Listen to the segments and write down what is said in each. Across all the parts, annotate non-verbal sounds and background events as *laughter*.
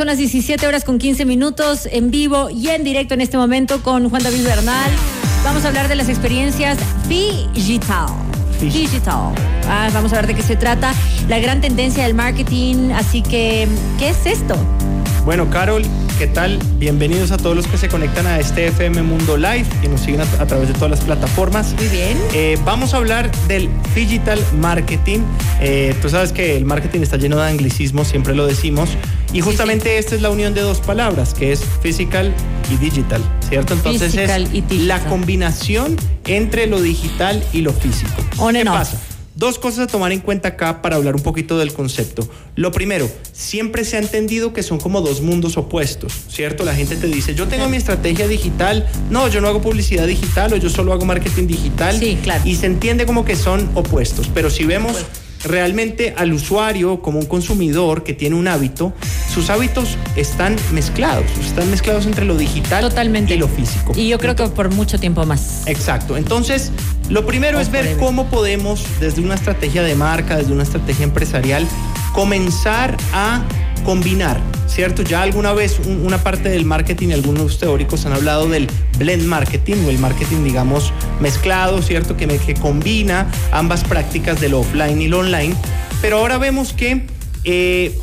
Son las 17 horas con 15 minutos en vivo y en directo en este momento con Juan David Bernal. Vamos a hablar de las experiencias digital. Digital. Ah, vamos a ver de qué se trata. La gran tendencia del marketing. Así que, ¿qué es esto? Bueno, Carol, ¿qué tal? Bienvenidos a todos los que se conectan a este FM Mundo Live y nos siguen a, través de todas las plataformas. Muy bien. Eh, vamos a hablar del digital marketing. Eh, tú sabes que el marketing está lleno de anglicismos, siempre lo decimos. Y justamente esta es la unión de dos palabras, que es physical y digital, ¿cierto? Entonces es la combinación entre lo digital y lo físico. ¿Qué pasa? Dos cosas a tomar en cuenta acá para hablar un poquito del concepto. Lo primero, siempre se ha entendido que son como dos mundos opuestos, ¿cierto? La gente te dice, yo tengo mi estrategia digital, no, yo no hago publicidad digital o yo solo hago marketing digital. Sí, claro. Y se entiende como que son opuestos, pero si vemos realmente al usuario como un consumidor que tiene un hábito, sus hábitos están mezclados, están mezclados entre lo digital Totalmente. y lo físico. Y yo creo que por mucho tiempo más. Exacto. Entonces, lo primero es ver cómo podemos, desde una estrategia de marca, desde una estrategia empresarial, comenzar a combinar, ¿cierto? Ya alguna vez una parte del marketing, algunos teóricos han hablado del blend marketing o el marketing, digamos, mezclado, ¿cierto? Que, que combina ambas prácticas del offline y lo online. Pero ahora vemos que eh,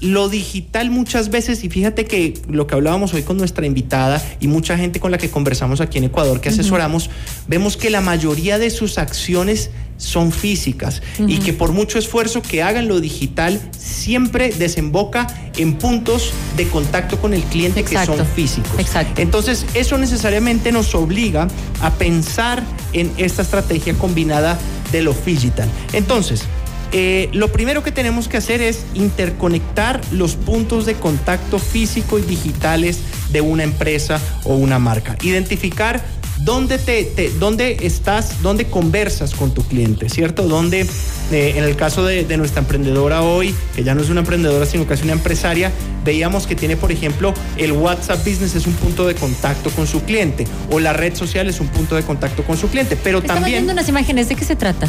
lo digital muchas veces, y fíjate que lo que hablábamos hoy con nuestra invitada y mucha gente con la que conversamos aquí en Ecuador, que asesoramos, vemos que la mayoría de sus acciones son físicas y que por mucho esfuerzo que hagan lo digital siempre desemboca en puntos de contacto con el cliente que son físicos. Exacto. Entonces, eso necesariamente nos obliga a pensar en esta estrategia combinada de lo digital. Entonces, eh, lo primero que tenemos que hacer es interconectar los puntos de contacto físico y digitales de una empresa o una marca. Identificar dónde, te, dónde estás, dónde conversas con tu cliente, ¿cierto? Dónde, eh, en el caso de, de, nuestra emprendedora hoy, que ya no es una emprendedora, sino que es una empresaria, veíamos que tiene, por ejemplo, el WhatsApp Business es un punto de contacto con su cliente, o la red social es un punto de contacto con su cliente, pero Estamos también... viendo unas imágenes, ¿de qué se trata?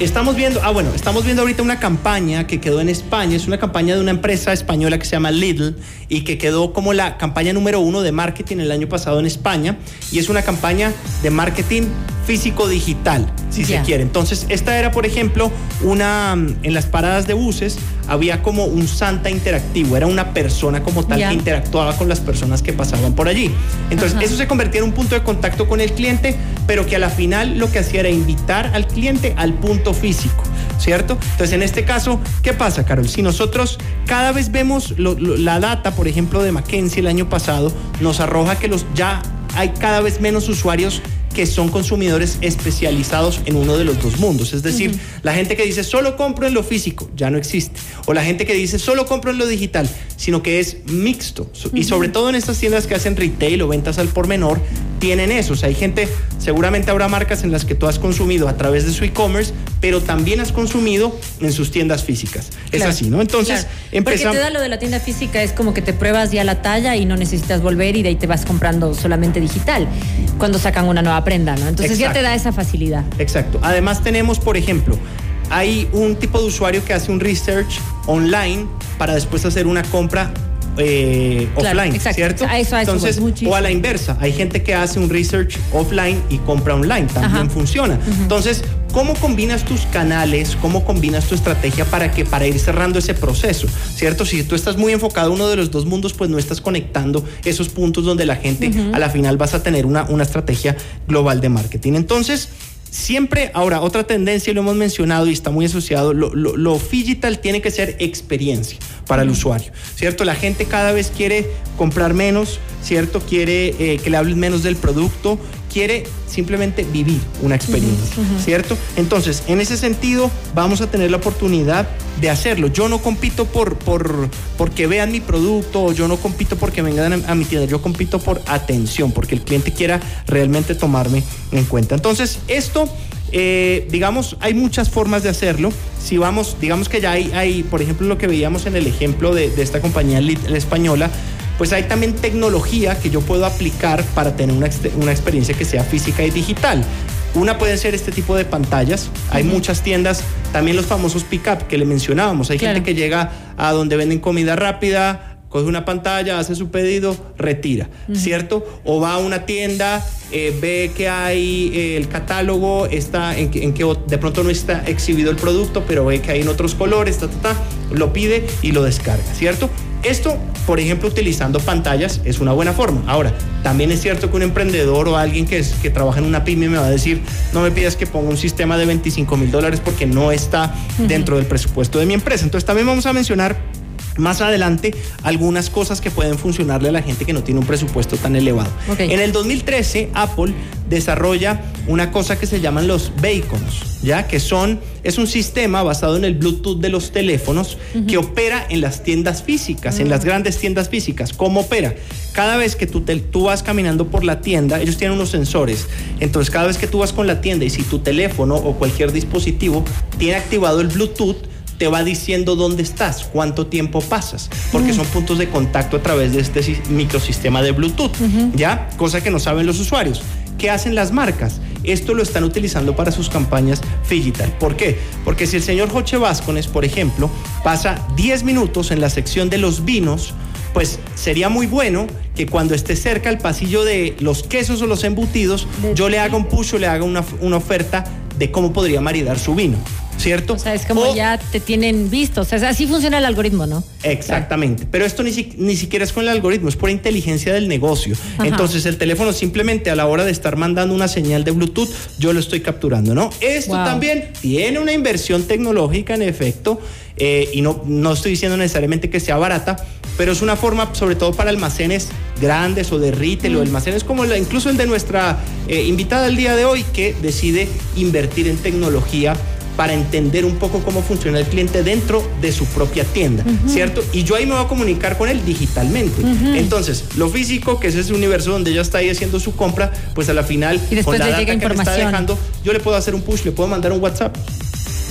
Estamos viendo, ah bueno, estamos viendo ahorita una campaña que quedó en España, es una campaña de una empresa española que se llama Lidl y que quedó como la campaña número uno de marketing el año pasado en España. Y es una campaña de marketing físico digital, si se quiere. Entonces, esta era, por ejemplo, una en las paradas de buses había como un Santa interactivo, era una persona como tal que interactuaba con las personas que pasaban por allí. Entonces, eso se convertía en un punto de contacto con el cliente, pero que a la final lo que hacía era invitar al cliente al punto físico, ¿cierto? Entonces, en este caso, ¿qué pasa, Carol? Si nosotros cada vez vemos la data, por ejemplo, de McKinsey el año pasado, nos arroja que los ya hay cada vez menos usuarios que son consumidores especializados en uno de los dos mundos. Es decir, la gente que dice solo compro en lo físico, ya no existe. O la gente que dice solo compro en lo digital, sino que es mixto. Y sobre todo en estas tiendas que hacen retail o ventas al por menor, tienen eso. O sea, hay gente, seguramente habrá marcas en las que tú has consumido a través de su e-commerce, pero también has consumido en sus tiendas físicas. Es así, ¿no? Entonces, empezamos. Porque te da lo de la tienda física, es como que te pruebas ya la talla y no necesitas volver y de ahí te vas comprando solamente digital cuando sacan una nueva prenda, ¿no? Entonces ya te da esa facilidad. Exacto. Además tenemos, por ejemplo, hay un tipo de usuario que hace un research online para después hacer una compra eh, offline, ¿cierto? Entonces, o a la inversa, hay gente que hace un research offline y compra online, también funciona. Entonces, ¿cómo combinas tus canales? ¿Cómo combinas tu estrategia para que para ir cerrando ese proceso, ¿cierto? Si tú estás muy enfocado en uno de los dos mundos, pues no estás conectando esos puntos donde la gente a la final vas a tener una, una estrategia global de marketing. Entonces, Siempre, ahora, otra tendencia, y lo hemos mencionado y está muy asociado, lo, lo, digital tiene que ser experiencia para el usuario, ¿cierto? La gente cada vez quiere comprar menos, ¿cierto? Quiere eh, que le hablen menos del producto, quiere simplemente vivir una experiencia, ¿cierto? Entonces, en ese sentido, vamos a tener la oportunidad de hacerlo. Yo no compito por, por porque vean mi producto o yo no compito porque vengan a mi tienda, yo compito por atención, porque el cliente quiera realmente tomarme en cuenta. Entonces, esto eh, digamos, hay muchas formas de hacerlo. Si vamos, digamos que ya hay, hay por ejemplo, lo que veíamos en el ejemplo de, de esta compañía española, pues hay también tecnología que yo puedo aplicar para tener una, una experiencia que sea física y digital. Una puede ser este tipo de pantallas. Hay muchas tiendas, también los famosos pick-up que le mencionábamos. Hay gente que llega a donde venden comida rápida, coge una pantalla, hace su pedido, retira, ¿cierto? O va a una tienda, eh, ve que hay eh, el catálogo, está en que, de pronto no está exhibido el producto, pero ve que hay en otros colores, lo pide y lo descarga, ¿cierto? Esto, por ejemplo, utilizando pantallas es una buena forma. Ahora, también es cierto que un emprendedor o alguien que, que trabaja en una pyme me va a decir, no me pidas que ponga un sistema de 25 mil dólares porque no está dentro del presupuesto de mi empresa. Entonces también vamos a mencionar más adelante algunas cosas que pueden funcionarle a la gente que no tiene un presupuesto tan elevado. En el 2013 Apple desarrolla una cosa que se llaman los beacons, ya que son es un sistema basado en el Bluetooth de los teléfonos que opera en las tiendas físicas, en las mm. grandes tiendas físicas. ¿Cómo opera? Cada vez que tú, tú vas caminando por la tienda, ellos tienen unos sensores. Entonces, cada vez que tú vas con la tienda y si tu teléfono o cualquier dispositivo tiene activado el Bluetooth, te va diciendo dónde estás, cuánto tiempo pasas, porque son puntos de contacto a través de este microsistema de Bluetooth, ¿ya? Cosa que no saben los usuarios. ¿Qué hacen las marcas? Esto lo están utilizando para sus campañas digital. ¿Por qué? Porque si el señor Joche Vázquez, por ejemplo, pasa 10 minutos en la sección de los vinos, pues sería muy bueno que cuando esté cerca el pasillo de los quesos o los embutidos, yo le haga un push o le haga una, una oferta de cómo podría maridar su vino. ¿Cierto? O sea, es como ya te tienen visto. O sea, así funciona el algoritmo, ¿no? Exactamente. Pero esto ni, ni siquiera es con el algoritmo, es por inteligencia del negocio. Entonces, el teléfono simplemente a la hora de estar mandando una señal de Bluetooth, yo lo estoy capturando, ¿no? Esto también tiene una inversión tecnológica, en efecto, eh, y no, no estoy diciendo necesariamente que sea barata, pero es una forma, sobre todo para almacenes grandes o de retail o mm. almacenes como la, incluso el de nuestra eh, invitada el día de hoy, que decide invertir en tecnología para entender un poco cómo funciona el cliente dentro de su propia tienda, ¿cierto? Y yo ahí me voy a comunicar con él digitalmente. Entonces, lo físico, que es ese universo donde ella está ahí haciendo su compra, pues a la final, y con la data que me está dejando, yo le puedo hacer un push, le puedo mandar un WhatsApp.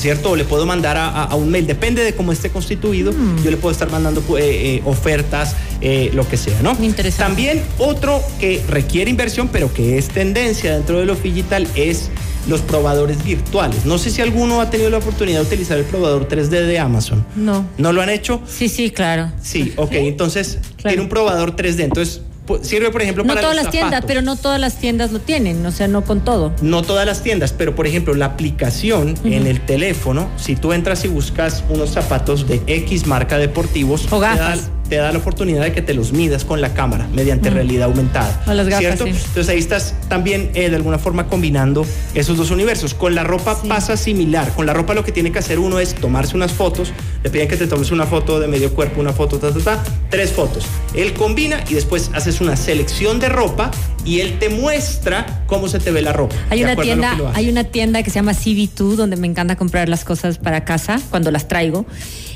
¿cierto? O le puedo mandar a, un mail, depende de cómo esté constituido, mm. yo le puedo estar mandando eh, eh, ofertas, eh, lo que sea, ¿no? Interesante. También otro que requiere inversión, pero que es tendencia dentro de lo digital, es los probadores virtuales. No sé si alguno ha tenido la oportunidad de utilizar el probador 3D de Amazon. No. ¿No lo han hecho? Sí, sí, claro. Sí, ok. *laughs* Entonces, tiene un probador 3D. Entonces, sirve, por ejemplo, para. Todas las tiendas, pero no todas las tiendas lo tienen, o sea, no con todo. No todas las tiendas, pero por ejemplo, la aplicación en el teléfono, si tú entras y buscas unos zapatos de X marca deportivos, o gafas te da la oportunidad de que te los midas con la cámara mediante mm. realidad aumentada. ¿cierto? Entonces ahí estás también eh, de alguna forma combinando esos dos universos. Con la ropa pasa similar. Con la ropa lo que tiene que hacer uno es tomarse unas fotos. Le piden que te tomes una foto de medio cuerpo, una foto, ta, ta, ta, tres fotos. Él combina y después haces una selección de ropa y él te muestra cómo se te ve la ropa. Hay una tienda, hay una tienda que se llama CB2 donde me encanta comprar las cosas para casa cuando las traigo.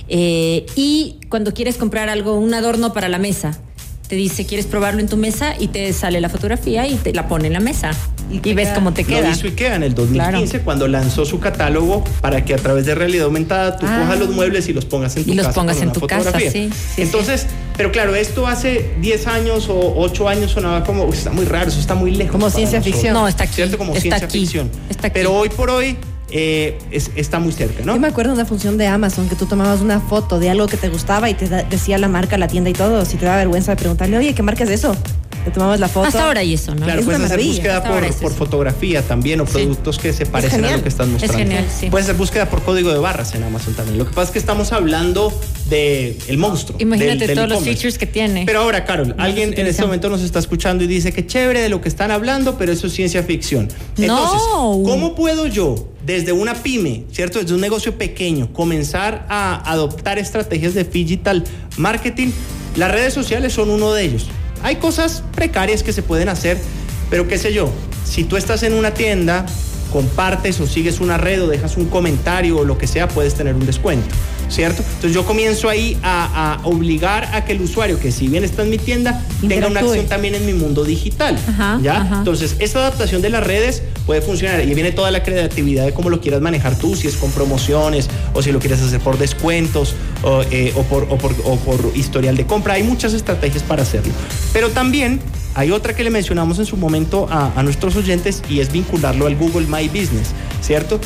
Eh, y cuando quieres comprar algo, un adorno para la mesa, te dice, ¿quieres probarlo en tu mesa? Y te sale la fotografía y te la pone en la mesa. Y, ves cómo te queda. Lo hizo IKEA en el 2015 cuando lanzó su catálogo para que a través de realidad aumentada tú ah. cojas los muebles y los pongas en tu casa. Y los pongas en tu casa, sí, Entonces, pero claro, esto hace 10 años o 8 años sonaba como, está muy raro, eso está muy lejos. Como ciencia ficción. No, está aquí. ¿Cierto? Como ciencia ficción. Está aquí. Pero hoy por hoy eh, está muy cerca, ¿no? Yo me acuerdo de una función de Amazon que tú tomabas una foto de algo que te gustaba y te decía la marca, la tienda y todo. Si te da vergüenza de preguntarle, oye, ¿qué marca es eso? Te tomabas la foto. Hasta ahora y eso, ¿no? Claro, puedes hacer búsqueda por, fotografía también o productos que se parecen a lo que estás mostrando. Es genial, sí. Puedes hacer búsqueda por código de barras en Amazon también. Lo que pasa es que estamos hablando de el monstruo. Imagínate todos los features que tiene. Pero ahora, Carol, alguien en este momento nos está escuchando y dice que chévere de lo que están hablando, pero eso es ciencia ficción. Entonces, ¿cómo puedo yo desde una pyme, ¿cierto? Desde un negocio pequeño, comenzar a adoptar estrategias de digital marketing, las redes sociales son uno de ellos. Hay cosas precarias que se pueden hacer, pero qué sé yo, si tú estás en una tienda, compartes o sigues una red o dejas un comentario o lo que sea, puedes tener un descuento. ¿Cierto? Entonces yo comienzo ahí a, obligar a que el usuario, que si bien está en mi tienda, tenga una acción también en mi mundo digital. ¿Ya? Entonces, esta adaptación de las redes puede funcionar y viene toda la creatividad de cómo lo quieras manejar tú, si es con promociones o si lo quieres hacer por descuentos o, eh, por, por historial de compra. Hay muchas estrategias para hacerlo. Pero también hay otra que le mencionamos en su momento a, a, nuestros oyentes y es vincularlo al Google My Business. ¿Cierto?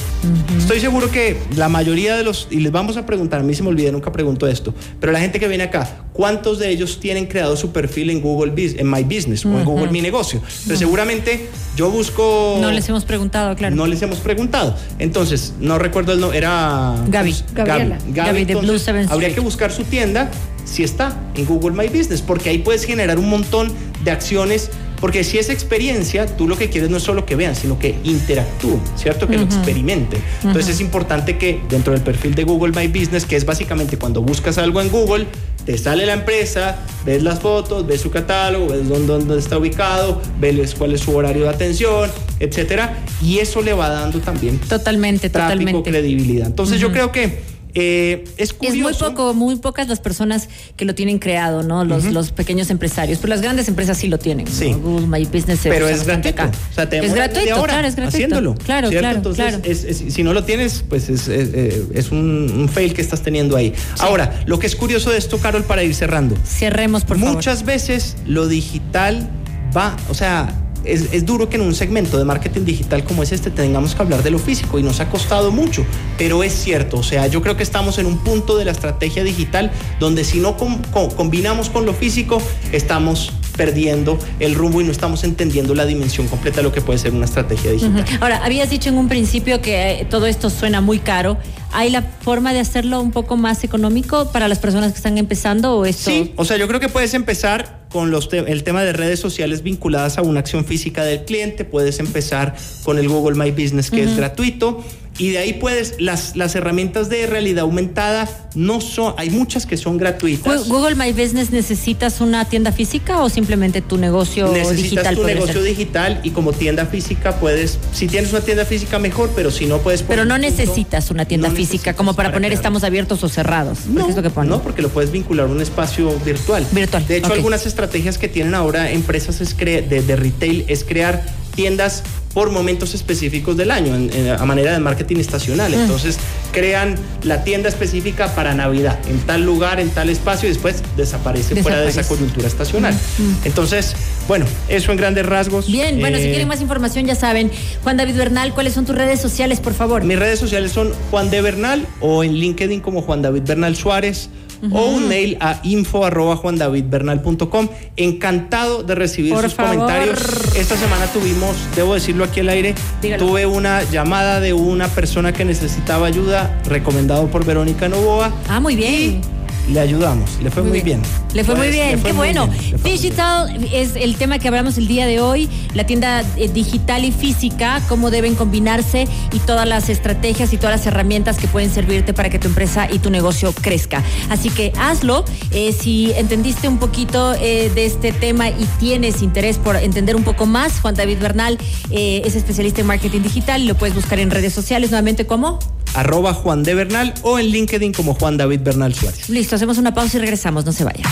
Estoy seguro que la mayoría de los, y les vamos a preguntar, a mí se me olvidé, nunca pregunto esto, pero la gente que viene acá, ¿cuántos de ellos tienen creado su perfil en Google, en My Business o en Google Mi Negocio? Pero seguramente yo busco... No les hemos preguntado, claro. No les hemos preguntado. Entonces, no recuerdo el nombre, era... Gaby. Gaby. Gaby, de Blue Seven Habría que buscar su tienda si está en Google My Business, porque ahí puedes generar un montón de acciones porque si es experiencia, tú lo que quieres no es solo que vean, sino que interactúen, ¿cierto? Que lo experimenten. Entonces es importante que dentro del perfil de Google My Business, que es básicamente cuando buscas algo en Google, te sale la empresa, ves las fotos, ves su catálogo, ves dónde, está ubicado, ves cuál es su horario de atención, etcétera, y eso le va dando también totalmente, tráfico, totalmente credibilidad. Entonces yo creo que eh, es curioso. Es muy poco, muy pocas las personas que lo tienen creado, ¿no? Los, los pequeños empresarios. Pero las grandes empresas sí lo tienen. Sí. Google My Business. Pero es gratuito. O sea, te es gratuito, claro, es gratuito. Haciéndolo. Claro, claro. Entonces, si no lo tienes, pues es, eh, un, fail que estás teniendo ahí. Ahora, lo que es curioso de esto, Carol, para ir cerrando. Cerremos, por favor. Muchas veces lo digital va, o sea, es, duro que en un segmento de marketing digital como es este tengamos que hablar de lo físico y nos ha costado mucho, pero es cierto, o sea, yo creo que estamos en un punto de la estrategia digital donde si no combinamos con lo físico, estamos perdiendo el rumbo y no estamos entendiendo la dimensión completa de lo que puede ser una estrategia digital. Ahora, habías dicho en un principio que eh, todo esto suena muy caro. ¿Hay la forma de hacerlo un poco más económico para las personas que están empezando o esto? Sí, o sea, yo creo que puedes empezar con los el tema de redes sociales vinculadas a una acción física del cliente, puedes empezar con el Google My Business que es gratuito y de ahí puedes, las, las herramientas de realidad aumentada no son, hay muchas que son gratuitas. Google My Business, ¿necesitas una tienda física o simplemente tu negocio Necesitas digital? tu negocio digital y como tienda física puedes, si tienes una tienda física mejor, pero si no puedes Pero no necesitas una tienda física como para, poner estamos abiertos o cerrados. No, es lo que no, porque lo puedes vincular a un espacio virtual. Virtual. De hecho, algunas estrategias que tienen ahora empresas es de, de retail es crear tiendas por momentos específicos del año, a manera de marketing estacional. Mm. Entonces crean la tienda específica para Navidad, en tal lugar, en tal espacio, y después desaparece, fuera de esa coyuntura estacional. Mm, mm. Entonces, bueno, eso en grandes rasgos. Bien, bueno, si eh, quieren más información ya saben. Juan David Bernal, ¿cuáles son tus redes sociales, por favor? Mis redes sociales son Juan de Bernal o en LinkedIn como Juan David Bernal Suárez o un mail a info arroba juandavidbernal.com. Encantado de recibir sus comentarios. Esta semana tuvimos, debo decirlo aquí al aire, tuve una llamada de una persona que necesitaba ayuda, recomendado por Verónica Novoa. Ah, muy bien le ayudamos, le fue muy, bien. Le fue muy bien, qué bueno. Digital es el tema que hablamos el día de hoy, la tienda eh, digital y física, cómo deben combinarse y todas las estrategias y todas las herramientas que pueden servirte para que tu empresa y tu negocio crezca. Así que hazlo. Eh, si entendiste un poquito eh, de este tema y tienes interés por entender un poco más, Juan David Bernal es especialista en marketing digital. Y lo puedes buscar en redes sociales. Nuevamente como arroba Juan de Bernal o en LinkedIn como Juan David Bernal Suárez. Listo, hacemos una pausa y regresamos, no se vayan.